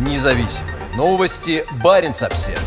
Независимые новости. Барин обсерва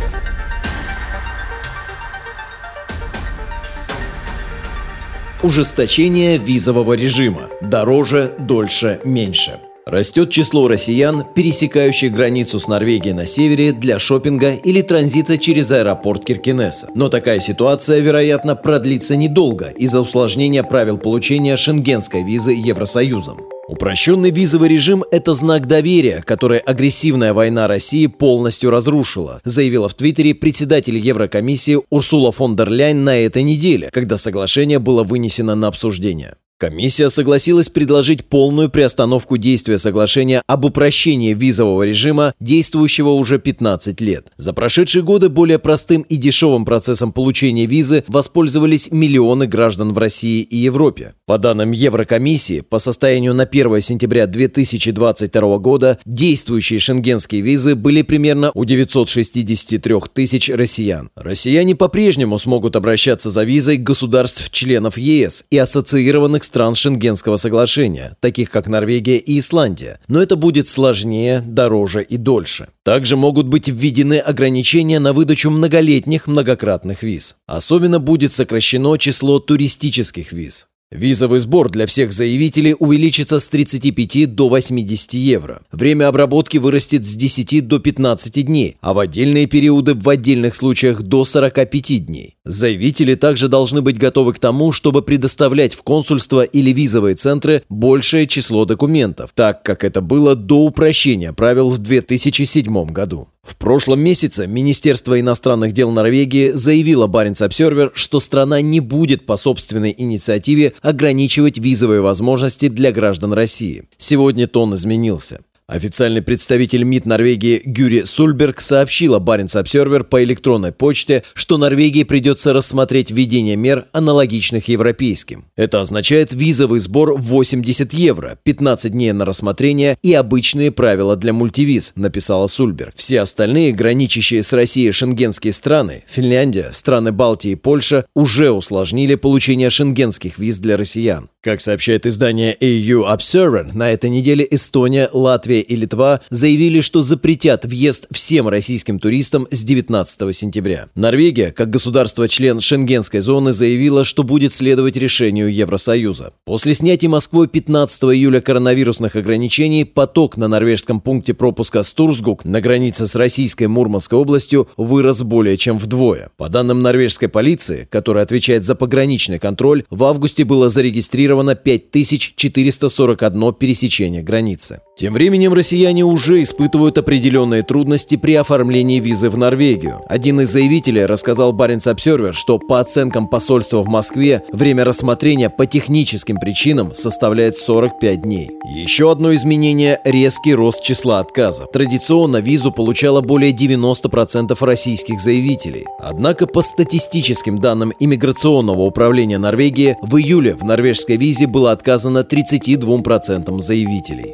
Ужесточение визового режима. Дороже, дольше, меньше. Растет число россиян, пересекающих границу с Норвегией на севере для шопинга или транзита через аэропорт Киркинесса. Но такая ситуация, вероятно, продлится недолго из-за усложнения правил получения шенгенской визы Евросоюзом. Упрощенный визовый режим – это знак доверия, который агрессивная война России полностью разрушила, заявила в Твиттере председатель Еврокомиссии Урсула фон дер Ляйн на этой неделе, когда соглашение было вынесено на обсуждение. Комиссия согласилась предложить полную приостановку действия соглашения об упрощении визового режима, действующего уже 15 лет. За прошедшие годы более простым и дешевым процессом получения визы воспользовались миллионы граждан в России и Европе. По данным Еврокомиссии, по состоянию на 1 сентября 2022 года действующие шенгенские визы были примерно у 963 тысяч россиян. Россияне по-прежнему смогут обращаться за визой государств-членов ЕС и ассоциированных стран Шенгенского соглашения, таких как Норвегия и Исландия, но это будет сложнее, дороже и дольше. Также могут быть введены ограничения на выдачу многолетних многократных виз. Особенно будет сокращено число туристических виз. Визовый сбор для всех заявителей увеличится с 35 до 80 евро. Время обработки вырастет с 10 до 15 дней, а в отдельные периоды в отдельных случаях до 45 дней. Заявители также должны быть готовы к тому, чтобы предоставлять в консульство или визовые центры большее число документов, так как это было до упрощения правил в 2007 году. В прошлом месяце Министерство иностранных дел Норвегии заявило Баренц Обсервер, что страна не будет по собственной инициативе ограничивать визовые возможности для граждан России. Сегодня тон изменился. Официальный представитель МИД Норвегии Гюри Сульберг сообщила Баренц Обсервер по электронной почте, что Норвегии придется рассмотреть введение мер, аналогичных европейским. Это означает визовый сбор 80 евро, 15 дней на рассмотрение и обычные правила для мультивиз, написала Сульберг. Все остальные, граничащие с Россией шенгенские страны, Финляндия, страны Балтии и Польша, уже усложнили получение шенгенских виз для россиян. Как сообщает издание EU Observer, на этой неделе Эстония, Латвия и Литва заявили, что запретят въезд всем российским туристам с 19 сентября. Норвегия, как государство-член Шенгенской зоны, заявила, что будет следовать решению Евросоюза. После снятия Москвой 15 июля коронавирусных ограничений поток на норвежском пункте пропуска Стурсгук на границе с российской Мурманской областью вырос более чем вдвое. По данным норвежской полиции, которая отвечает за пограничный контроль, в августе было зарегистрировано зарегистрировано 5441 пересечение границы. Тем временем россияне уже испытывают определенные трудности при оформлении визы в Норвегию. Один из заявителей рассказал Баренц Обсервер, что по оценкам посольства в Москве время рассмотрения по техническим причинам составляет 45 дней. Еще одно изменение – резкий рост числа отказов. Традиционно визу получало более 90% российских заявителей. Однако по статистическим данным иммиграционного управления Норвегии в июле в норвежской визе было отказано 32% заявителей.